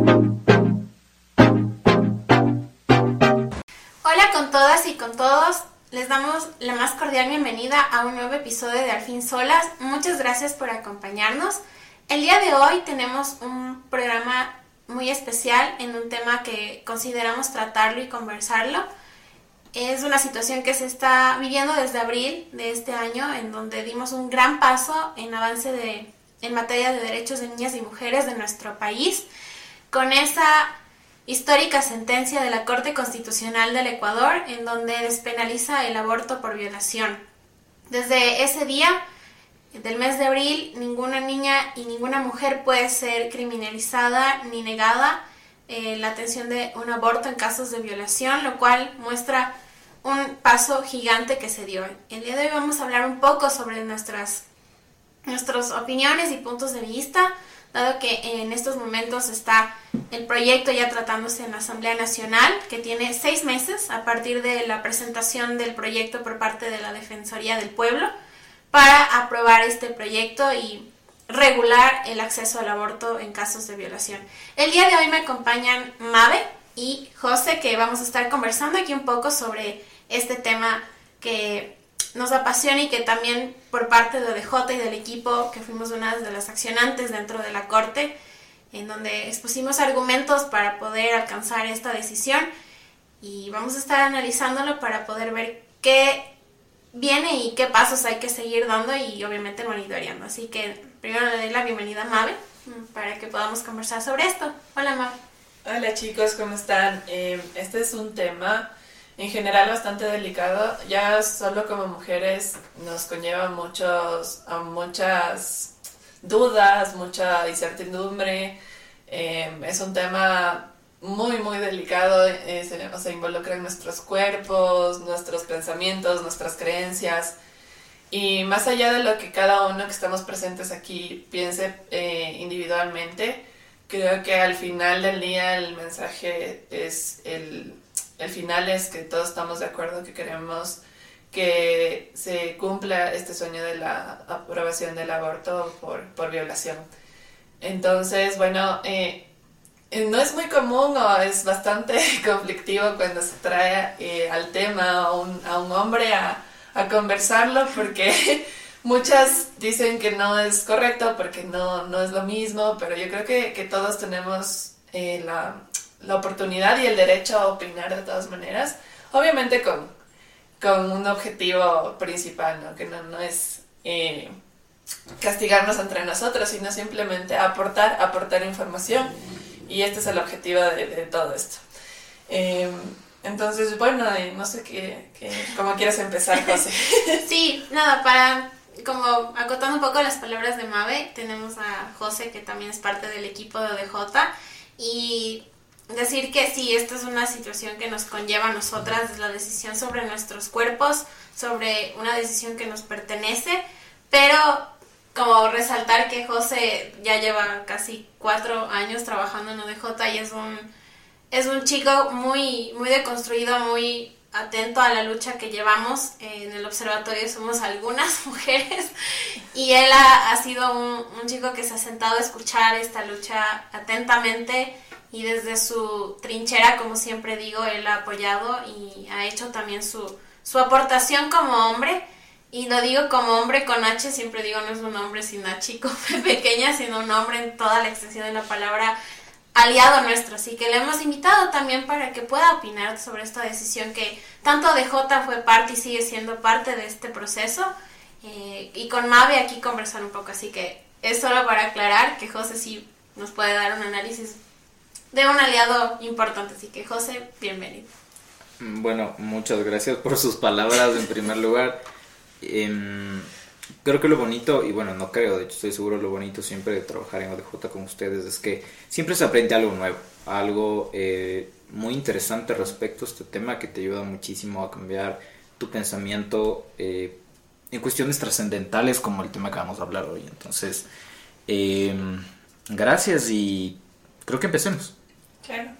Hola con todas y con todos. Les damos la más cordial bienvenida a un nuevo episodio de Al fin Solas. Muchas gracias por acompañarnos. El día de hoy tenemos un programa muy especial en un tema que consideramos tratarlo y conversarlo. Es una situación que se está viviendo desde abril de este año, en donde dimos un gran paso en avance de, en materia de derechos de niñas y mujeres de nuestro país, con esa histórica sentencia de la Corte Constitucional del Ecuador, en donde despenaliza el aborto por violación. Desde ese día, del mes de abril, ninguna niña y ninguna mujer puede ser criminalizada ni negada eh, la atención de un aborto en casos de violación, lo cual muestra un paso gigante que se dio. El día de hoy vamos a hablar un poco sobre nuestras, nuestras opiniones y puntos de vista, dado que en estos momentos está el proyecto ya tratándose en la Asamblea Nacional, que tiene seis meses a partir de la presentación del proyecto por parte de la Defensoría del Pueblo para aprobar este proyecto y regular el acceso al aborto en casos de violación. El día de hoy me acompañan Mabe y José, que vamos a estar conversando aquí un poco sobre este tema que nos apasiona y que también por parte de ODJ y del equipo, que fuimos una de las accionantes dentro de la Corte, en donde expusimos argumentos para poder alcanzar esta decisión y vamos a estar analizándolo para poder ver qué viene y qué pasos hay que seguir dando y obviamente monitoreando. Así que primero le doy la bienvenida a Mabe mm, para que podamos conversar sobre esto. Hola Mabe. Hola chicos, ¿cómo están? Eh, este es un tema en general bastante delicado. Ya solo como mujeres nos conlleva muchos, a muchas dudas, mucha incertidumbre. Eh, es un tema muy, muy delicado, eh, se, o sea, involucran nuestros cuerpos, nuestros pensamientos, nuestras creencias. Y más allá de lo que cada uno que estamos presentes aquí piense eh, individualmente, creo que al final del día el mensaje es, el, el final es que todos estamos de acuerdo que queremos que se cumpla este sueño de la aprobación del aborto por, por violación. Entonces, bueno, eh, eh, no es muy común o es bastante conflictivo cuando se trae eh, al tema a un, a un hombre a, a, conversarlo porque muchas dicen que no es correcto porque no, no es lo mismo, pero yo creo que, que todos tenemos eh, la, la, oportunidad y el derecho a opinar de todas maneras, obviamente con, con un objetivo principal, ¿no? que no, no es castigarnos entre nosotros, sino simplemente aportar, aportar información y este es el objetivo de, todo esto. Em, entonces, bueno, no sé qué, cómo quieres empezar, José. sí, nada, para como acotando un poco las palabras de Mabe, tenemos a José que también es parte del equipo de ODJ y decir que sí, esta es una situación que nos conlleva a nosotras, la decisión sobre nuestros cuerpos, sobre una decisión que nos pertenece, pero como resaltar que José ya lleva casi cuatro años trabajando en ODJ y es un, es un chico muy, muy deconstruido, muy atento a la lucha que llevamos. En el observatorio somos algunas mujeres y él ha, sido un, un, chico que se ha sentado a escuchar esta lucha atentamente y desde su trinchera, como siempre digo, él ha apoyado y ha hecho también su, su aportación como hombre y lo digo como hombre con H, siempre digo no es un hombre sin H como pequeña, sino un hombre en toda la extensión de la palabra aliado nuestro. Así que le hemos invitado también para que pueda opinar sobre esta decisión que tanto DJ fue parte y sigue siendo parte de este proceso. Eh, y con Mabe aquí conversar un poco. Así que es solo para aclarar que José sí nos puede dar un análisis de un aliado importante. Así que José, bienvenido. Bueno, muchas gracias por sus palabras en primer lugar. Em, creo que lo bonito, y bueno, no creo, de hecho estoy seguro, lo bonito siempre de trabajar en ODJ con ustedes es que siempre se aprende algo nuevo, algo eh, muy interesante respecto a este tema que te ayuda muchísimo a cambiar tu pensamiento eh, en cuestiones trascendentales como el tema que vamos a hablar hoy. Entonces, em, gracias y creo que empecemos. Claro,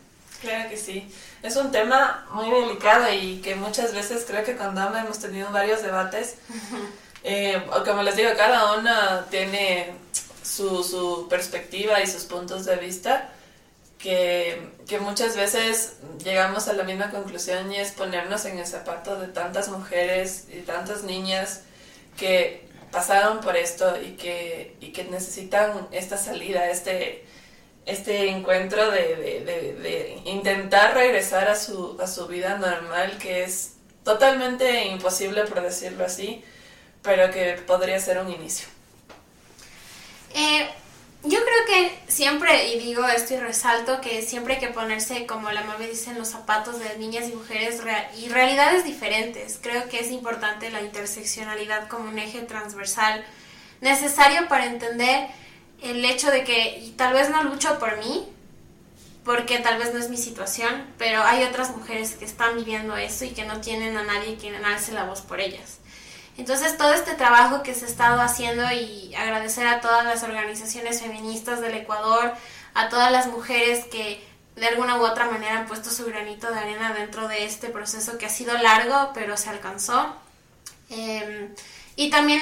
claro que sí. Es un tema muy delicado y que muchas veces creo que con Dama hemos tenido varios debates. Eh, como les digo, cada una tiene su, su, perspectiva y sus puntos de vista. que, que, muchas veces llegamos a la misma conclusión y es ponernos en el zapato de tantas mujeres y tantas niñas que pasaron por esto y que, y que necesitan esta salida, este, este encuentro de, intentar regresar a su, a su vida normal, que es totalmente imposible por decirlo así, pero que podría ser un inicio. Eh, yo creo que siempre, y digo esto y resalto, que siempre hay que ponerse, como la mami dice, en los zapatos de niñas y mujeres y realidades diferentes. Creo que es importante la interseccionalidad como un eje transversal necesario para entender el hecho de que tal vez no lucho por mí, porque tal vez no es mi situación, pero hay otras mujeres que están viviendo eso y que no tienen a nadie quien alce la voz por ellas. Entonces todo este trabajo que se ha estado haciendo y agradecer a todas las organizaciones feministas del Ecuador, a todas las mujeres que de alguna u otra manera han puesto su granito de arena dentro de este proceso que ha sido largo, pero se alcanzó. Em, y también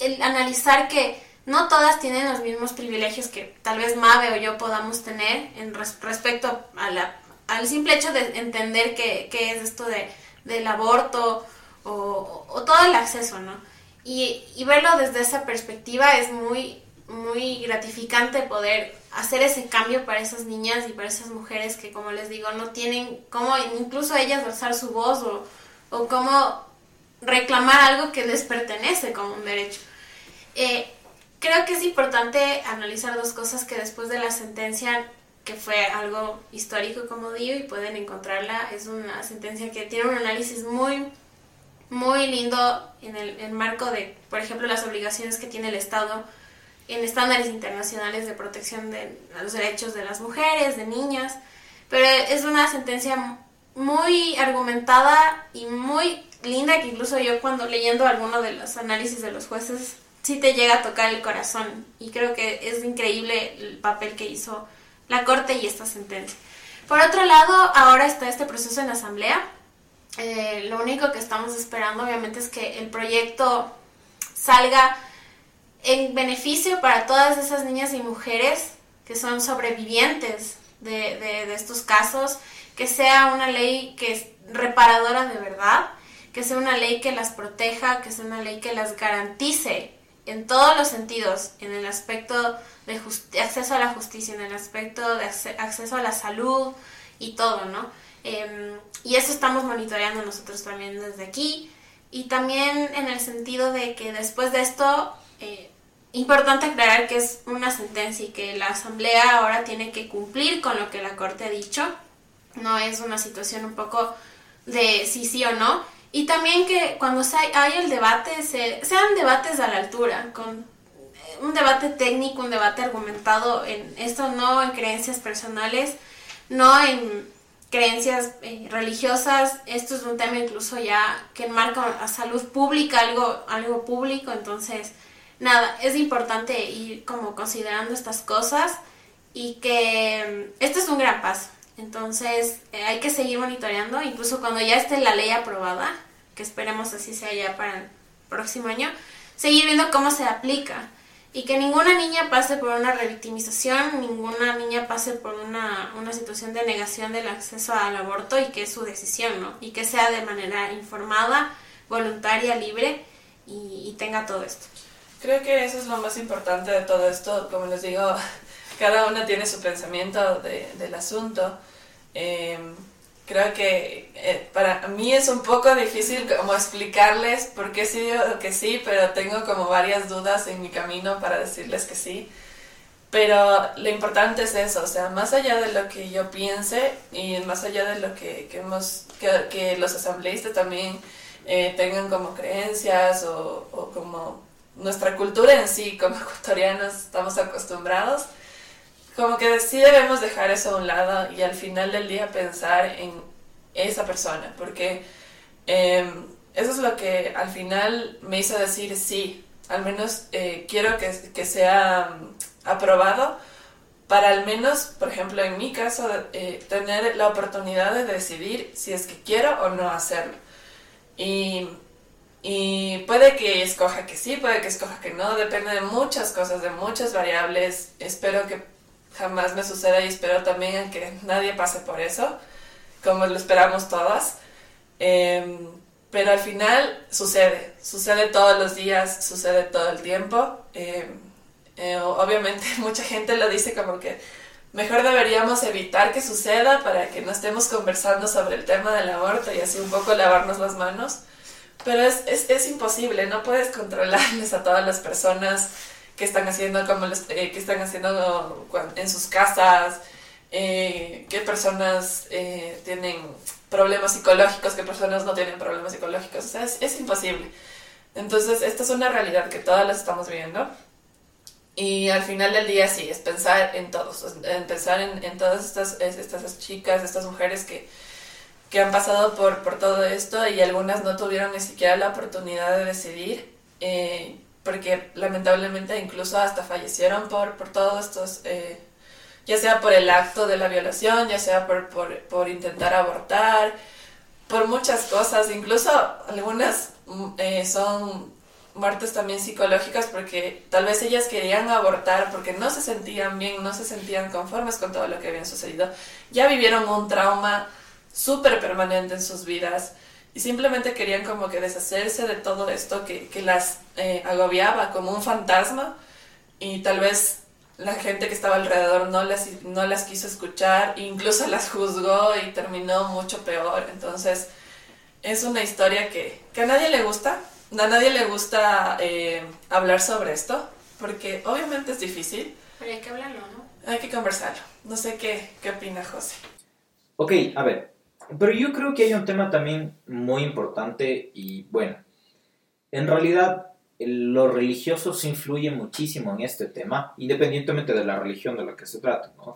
el analizar que no todas tienen los mismos privilegios que tal vez Mabe o yo podamos tener en respecto a la, al simple hecho de entender qué, es esto de, del aborto o, o, todo el acceso, ¿no? Y, y, verlo desde esa perspectiva es muy, muy gratificante poder hacer ese cambio para esas niñas y para esas mujeres que, como les digo, no tienen cómo incluso ellas alzar su voz o, o cómo reclamar algo que les pertenece como un derecho. Eh, creo que es importante analizar dos cosas que después de la sentencia, que fue algo histórico, como digo, y pueden encontrarla, es una sentencia que tiene un análisis muy, muy lindo en el marco de, por ejemplo, las obligaciones que tiene el Estado en estándares internacionales de protección de los derechos de las mujeres, de niñas, pero es una sentencia muy argumentada y muy linda que incluso yo cuando leyendo alguno de los análisis de los jueces sí te llega a tocar el corazón y creo que es increíble el papel que hizo la Corte y esta sentencia. Por otro lado, ahora está este proceso en asamblea. Eh, lo único que estamos esperando obviamente es que el proyecto salga en beneficio para todas esas niñas y mujeres que son sobrevivientes de, de estos casos, que sea una ley que es reparadora de verdad, que sea una ley que las proteja, que sea una ley que las garantice en todos los sentidos, en el aspecto de, acceso a la justicia, en el aspecto de acceso a la salud y todo, ¿no? Em, y eso estamos monitoreando nosotros también desde aquí. Y también en el sentido de que después de esto, eh, importante aclarar que es una sentencia y que la Asamblea ahora tiene que cumplir con lo que la Corte ha dicho. No es una situación un poco de sí, sí o no, y también que cuando hay el debate, se, sean debates a la altura, con eh, un debate técnico, un debate argumentado en esto, no en creencias personales, no en creencias eh, religiosas. Esto es un tema incluso ya que enmarca a salud pública, algo, algo público. Entonces, nada, es importante ir como considerando estas cosas y que mm, este es un gran paso. Entonces, eh, hay que seguir monitoreando, incluso cuando ya esté la ley aprobada, que esperemos así sea ya para el próximo año, seguir viendo cómo se aplica y que ninguna niña pase por una revictimización, ninguna niña pase por una, una situación de negación del acceso al aborto y que es su decisión, ¿no? Y que sea de manera informada, voluntaria, libre y, tenga todo esto. Creo que eso es lo más importante de todo esto. Como les digo, cada una tiene su pensamiento de, del asunto. Eh, creo que eh, para mí es un poco difícil como explicarles por qué sí digo que sí, pero tengo como varias dudas en mi camino para decirles que sí. Pero lo importante es eso, o sea, más allá de lo que yo piense y más allá de lo que, que hemos, que, que, los asambleístas también eh, tengan como creencias o, o como nuestra cultura en sí, como ecuatorianos estamos acostumbrados, como que sí debemos dejar eso a un lado y al final del día pensar en esa persona, porque em, eso es lo que al final me hizo decir sí, al menos eh, quiero que, que, sea mm, aprobado para al menos, por ejemplo, en mi caso, eh, tener la oportunidad de decidir si es que quiero o no hacerlo. Y, y puede que escoja que sí, puede que escoja que no, depende de muchas cosas, de muchas variables. Espero que jamás me suceda y espero también que nadie pase por eso, como lo esperamos todas. Em, pero al final sucede, sucede todos los días, sucede todo el tiempo. Em, eh, obviamente mucha gente lo dice como que mejor deberíamos evitar que suceda para que no estemos conversando sobre el tema del aborto y así un poco lavarnos las manos. Pero es, es, es imposible, no puedes controlarles a todas las personas que están haciendo, como eh, que están haciendo en sus casas, eh, qué personas eh, tienen problemas psicológicos, qué personas no tienen problemas psicológicos. O sea, es, es, imposible. Entonces, esta es una realidad que todas las estamos viendo. Y al final del día sí, es pensar en todos, en pensar en, en todas estas, estas chicas, estas mujeres que, que han pasado por, por todo esto y algunas no tuvieron ni siquiera la oportunidad de decidir. Eh, porque lamentablemente incluso hasta fallecieron por, por todos estos, eh, ya sea por el acto de la violación, ya sea por, por, por intentar abortar, por muchas cosas, incluso algunas mm, eh, son muertes también psicológicas porque tal vez ellas querían abortar porque no se sentían bien, no se sentían conformes con todo lo que había sucedido, ya vivieron un trauma súper permanente en sus vidas y simplemente querían como que deshacerse de todo esto que, que las eh, agobiaba como un fantasma y tal vez la gente que estaba alrededor no las, no las quiso escuchar, incluso las juzgó y terminó mucho peor. Entonces es una historia que, que a nadie le gusta, a nadie le gusta eh, hablar sobre esto, porque obviamente es difícil. Pero hay que hablarlo, ¿no? Hay que conversarlo. No sé qué, qué opina José. Ok, a ver, pero yo creo que hay un tema también muy importante y bueno, en realidad los religiosos influyen muchísimo en este tema, independientemente de la religión de la que se trata, ¿no?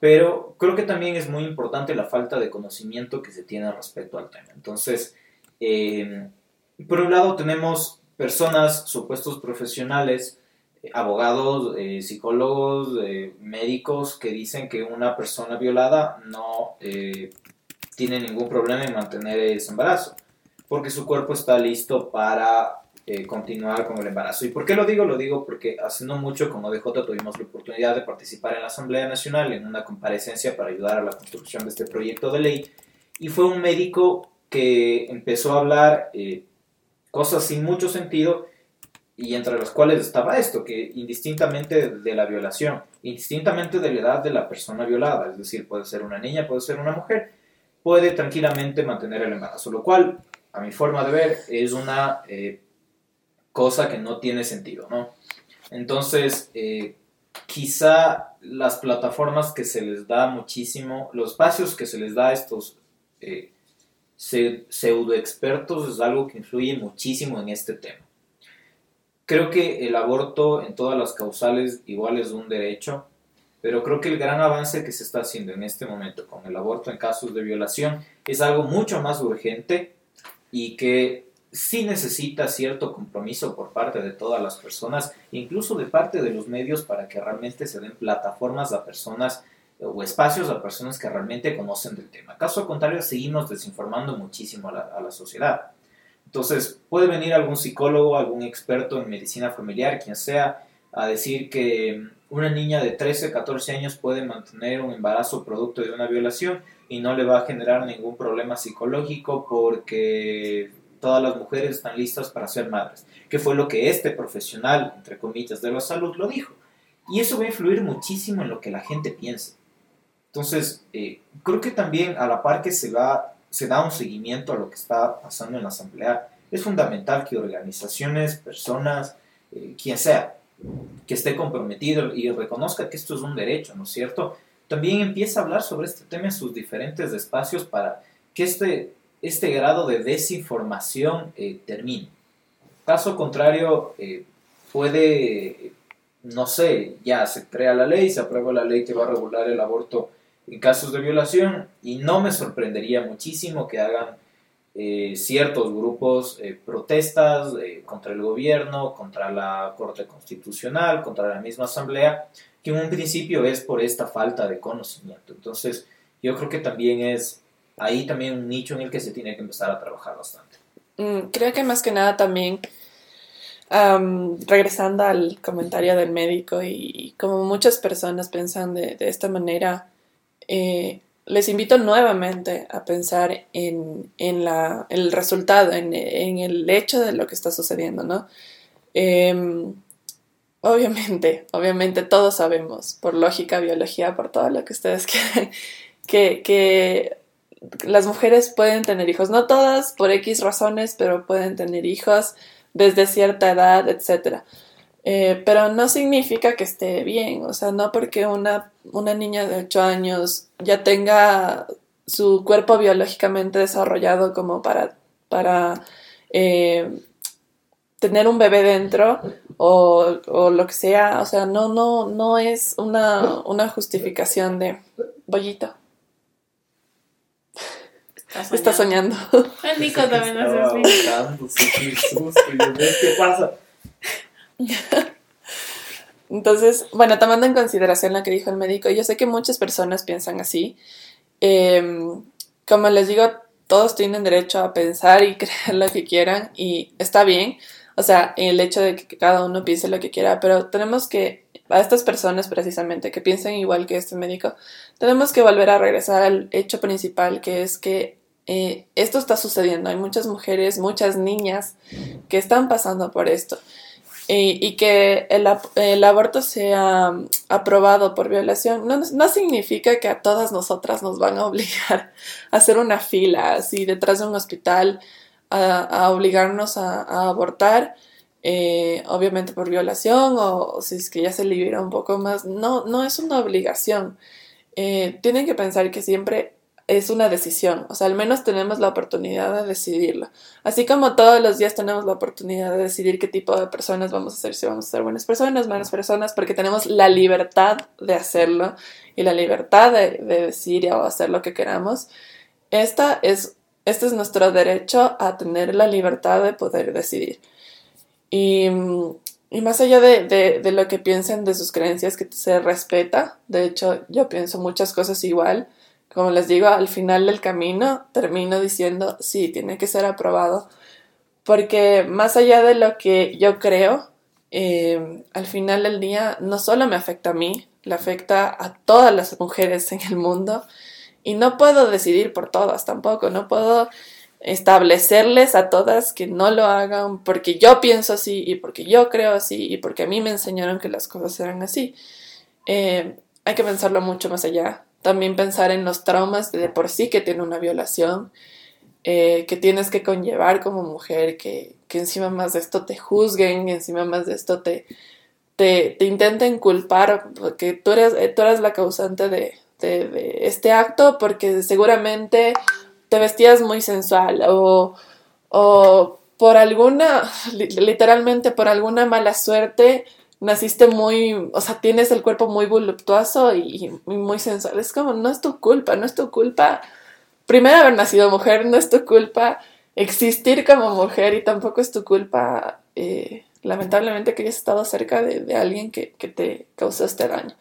Pero creo que también es muy importante la falta de conocimiento que se tiene respecto al tema. Entonces, eh, por un lado tenemos personas, supuestos profesionales, abogados, eh, psicólogos, eh, médicos que dicen que una persona violada no tiene ningún problema en mantener ese embarazo, porque su cuerpo está listo para eh, continuar con el embarazo. ¿Y por qué lo digo? Lo digo porque hace no mucho con ODJ tuvimos la oportunidad de participar en la Asamblea Nacional en una comparecencia para ayudar a la construcción de este proyecto de ley y fue un médico que empezó a hablar eh, cosas sin mucho sentido y entre las cuales estaba esto, que indistintamente de la violación, indistintamente de la edad de la persona violada, es decir, puede ser una niña, puede ser una mujer, puede tranquilamente mantener el embarazo, lo cual, a mi forma de ver, es una eh, cosa que no tiene sentido, ¿no? Entonces, eh, quizá las plataformas que se les da muchísimo, los espacios que se les da a estos eh, pseudo expertos es algo que influye muchísimo en este tema. Creo que el aborto en todas las causales igual es un derecho, pero creo que el gran avance que se está haciendo en este momento con el aborto en casos de violación es algo mucho más urgente y que sí necesita cierto compromiso por parte de todas las personas, incluso de parte de los medios, para que realmente se den plataformas a personas o espacios a personas que realmente conocen del tema. Caso contrario, seguimos desinformando muchísimo a la, a la sociedad. Entonces, puede venir algún psicólogo, algún experto en medicina familiar, quien sea, a decir que una niña de 13, 14 años puede mantener un embarazo producto de una violación y no le va a generar ningún problema psicológico porque todas las mujeres están listas para ser madres, que fue lo que este profesional, entre comillas, de la salud lo dijo. Y eso va a influir muchísimo en lo que la gente piensa. Entonces, eh, creo que también a la par que se da un seguimiento a lo que está pasando en la asamblea, es fundamental que organizaciones, personas, eh, quien sea, que esté comprometido y reconozca que esto es un derecho, ¿no es cierto? También empieza a hablar sobre este tema en sus diferentes espacios para que este, este grado de desinformación eh, termine. Caso contrario, eh, puede, no sé, ya se crea la ley, se aprueba la ley que va a regular el aborto en casos de violación y no me sorprendería muchísimo que hagan eh, ciertos grupos eh, protestas eh, contra el gobierno, contra la Corte Constitucional, contra la misma Asamblea, que en un principio es por esta falta de conocimiento. Entonces, yo creo que también es ahí también un nicho en el que se tiene que empezar a trabajar bastante. Mm, creo que más que nada también regresando al comentario del médico y, como muchas personas piensan de, esta manera, eh, les invito nuevamente a pensar en, la, el resultado, en, el hecho de lo que está sucediendo, ¿no? Em, obviamente, obviamente todos sabemos, por lógica, biología, por todo lo que ustedes quieran, que, que las mujeres pueden tener hijos, no todas por X razones, pero pueden tener hijos desde cierta edad, etc. Eh, pero no significa que esté bien, o sea, no porque una, una niña de 8 años ya tenga su cuerpo biológicamente desarrollado como para, para eh, tener un bebé dentro o, o, lo que sea, o sea, no, no, no es una, una justificación de bollito. Está soñando. El Nico también hace así. ¿Qué pasa? Entonces, bueno, tomando en consideración lo que dijo el médico, yo sé que muchas personas piensan así. Em, como les digo, todos tienen derecho a pensar y creer lo que quieran y está bien. O sea, el hecho de que cada uno piense lo que quiera, pero tenemos que, a estas personas precisamente que piensen igual que este médico, tenemos que volver a regresar al hecho principal, que es que eh, esto está sucediendo. Hay muchas mujeres, muchas niñas que están pasando por esto. Y que el, aborto sea aprobado por violación no, significa que a todas nosotras nos van a obligar a hacer una fila así detrás de un hospital a, obligarnos a, abortar, eh, obviamente por violación o, si es que ya se libera un poco más. No, no es una obligación. Eh, tienen que pensar que siempre es una decisión, o sea, al menos tenemos la oportunidad de decidirlo. Así como todos los días tenemos la oportunidad de decidir qué tipo de personas vamos a ser, si vamos a ser buenas personas, malas personas, porque tenemos la libertad de hacerlo y la libertad de, decidir o hacer lo que queramos. Esta es, este es nuestro derecho a tener la libertad de poder decidir. Y, y más allá de, de, de lo que piensen de sus creencias, que se respeta, de hecho yo pienso muchas cosas igual, como les digo, al final del camino termino diciendo, sí, tiene que ser aprobado, porque más allá de lo que yo creo, eh, al final del día no solo me afecta a mí, le afecta a todas las mujeres en el mundo y no puedo decidir por todas tampoco, no puedo establecerles a todas que no lo hagan porque yo pienso así y porque yo creo así y porque a mí me enseñaron que las cosas eran así. Eh, hay que pensarlo mucho más allá. También pensar en los traumas de, por sí que tiene una violación, eh, que tienes que conllevar como mujer, que, que, encima más de esto te juzguen, encima más de esto te, te, te intenten culpar, porque tú eres, eh, tú eres la causante de, de, este acto, porque seguramente te vestías muy sensual o, o por alguna, literalmente por alguna mala suerte, naciste muy, o sea, tienes el cuerpo muy voluptuoso y, muy sensual. Es como, no es tu culpa, no es tu culpa. Primero haber nacido mujer, no es tu culpa existir como mujer y tampoco es tu culpa, eh, lamentablemente, que hayas estado cerca de, alguien que, que, te causó este daño.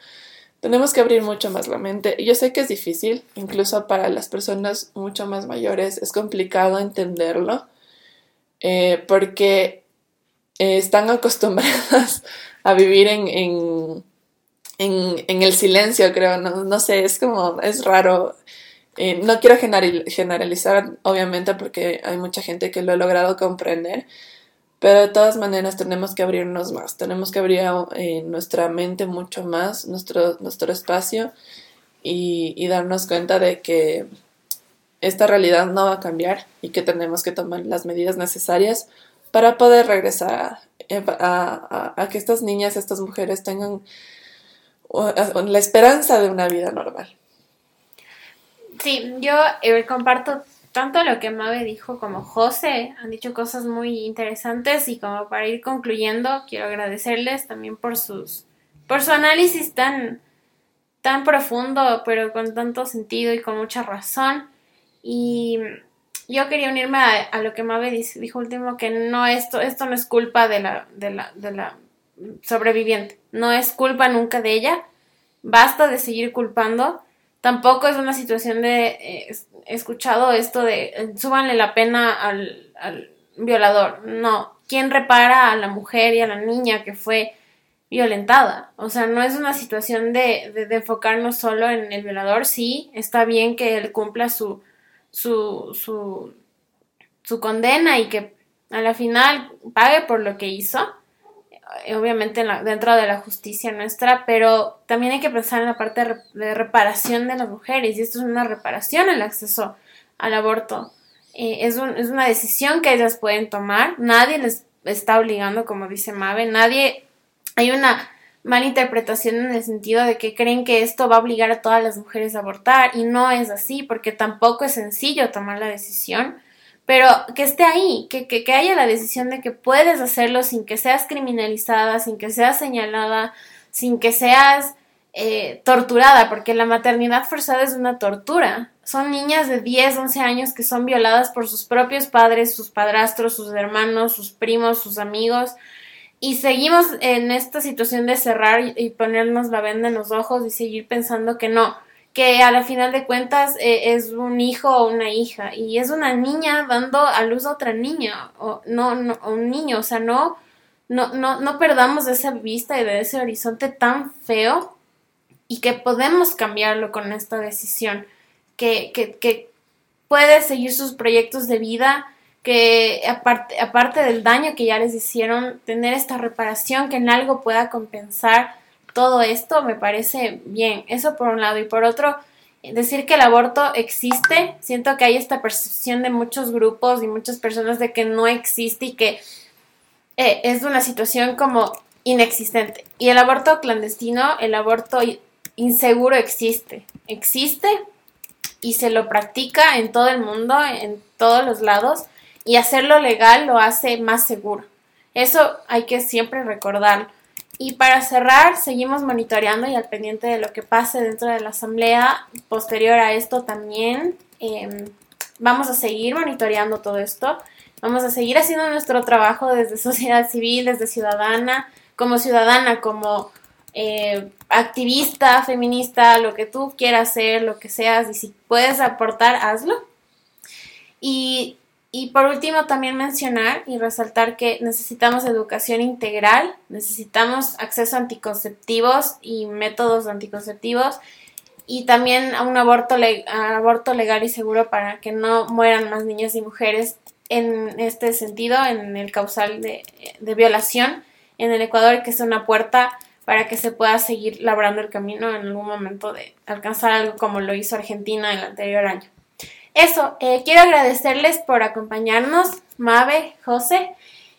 Tenemos que abrir mucho más la mente. Yo sé que es difícil, incluso para las personas mucho más mayores, es complicado entenderlo, eh, porque eh, están acostumbradas a vivir en, en, en, el silencio, creo, no, no, sé, es como, es raro. Eh, no quiero generalizar, obviamente, porque hay mucha gente que lo ha logrado comprender, pero de todas maneras tenemos que abrirnos más, tenemos que abrir eh, nuestra mente mucho más, nuestro, nuestro espacio y, y darnos cuenta de que esta realidad no va a cambiar y que tenemos que tomar las medidas necesarias para poder regresar a, que estas niñas, estas mujeres tengan la esperanza de una vida normal. Sí, yo eh, comparto tanto lo que Mabe dijo como José, han dicho cosas muy interesantes y como para ir concluyendo, quiero agradecerles también por sus por su análisis tan tan profundo, pero con tanto sentido y con mucha razón. Y yo quería unirme a, lo que Mabe dijo último, que no esto, esto no es culpa de la, de la, de la sobreviviente, no es culpa nunca de ella, basta de seguir culpando, tampoco es una situación de, eh, he escuchado esto de, súbanle la pena al, al violador, no, ¿quién repara a la mujer y a la niña que fue violentada? O sea, no es una situación de, de, enfocarnos solo en el violador, sí, está bien que él cumpla su, su, su, su condena y que a la final pague por lo que hizo, eh, obviamente dentro de la justicia nuestra, pero también hay que pensar en la parte de, reparación de las mujeres y esto es una reparación el acceso al aborto. Eh, es, es una decisión que ellas pueden tomar, nadie les está obligando, como dice Mabe, nadie, hay una mala interpretación en el sentido de que creen que esto va a obligar a todas las mujeres a abortar y no es así porque tampoco es sencillo tomar la decisión pero que esté ahí, que, que, que, haya la decisión de que puedes hacerlo sin que seas criminalizada, sin que seas señalada, sin que seas eh, torturada, porque la maternidad forzada es una tortura. Son niñas de 10, 11 años que son violadas por sus propios padres, sus padrastros, sus hermanos, sus primos, sus amigos. Y seguimos en esta situación de cerrar y ponernos la venda en los ojos y seguir pensando que no, que a la final de cuentas eh, es un hijo o una hija y es una niña dando a luz a otra niña o no, no un niño, o sea, no, no, no, no perdamos esa vista y de ese horizonte tan feo y que podemos cambiarlo con esta decisión, que, que, que puede seguir sus proyectos de vida, que aparte, aparte del daño que ya les hicieron, tener esta reparación que en algo pueda compensar todo esto me parece bien. Eso por un lado. Y por otro, decir que el aborto existe, siento que hay esta percepción de muchos grupos y muchas personas de que no existe y que eh, es una situación como inexistente. Y el aborto clandestino, el aborto inseguro existe. Existe y se lo practica en todo el mundo, en todos los lados, y hacerlo legal lo hace más seguro. Eso hay que siempre recordar. Y para cerrar, seguimos monitoreando y al pendiente de lo que pase dentro de la asamblea. Posterior a esto también em, vamos a seguir monitoreando todo esto. Vamos a seguir haciendo nuestro trabajo desde sociedad civil, desde ciudadana, como ciudadana, como eh, activista, feminista, lo que tú quieras ser, lo que seas, y si puedes aportar, hazlo. Y y por último, también mencionar y resaltar que necesitamos educación integral, necesitamos acceso a anticonceptivos y métodos anticonceptivos y también a un aborto, aborto legal y seguro para que no mueran más niñas y mujeres en este sentido, en el causal de, de violación en el Ecuador, que es una puerta para que se pueda seguir labrando el camino en algún momento de alcanzar algo como lo hizo Argentina el anterior año. Eso, eh, quiero agradecerles por acompañarnos, Mabe, José,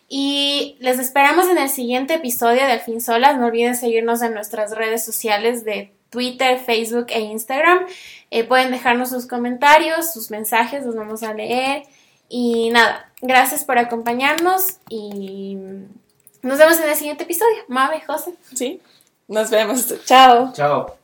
y les esperamos en el siguiente episodio de Al fin Solas. No olviden seguirnos en nuestras redes sociales de Twitter, Facebook e Instagram. Eh, pueden dejarnos sus comentarios, sus mensajes, los vamos a leer. Y nada, gracias por acompañarnos y nos vemos en el siguiente episodio. Mabe, José. Sí, nos vemos. Chao. Chao.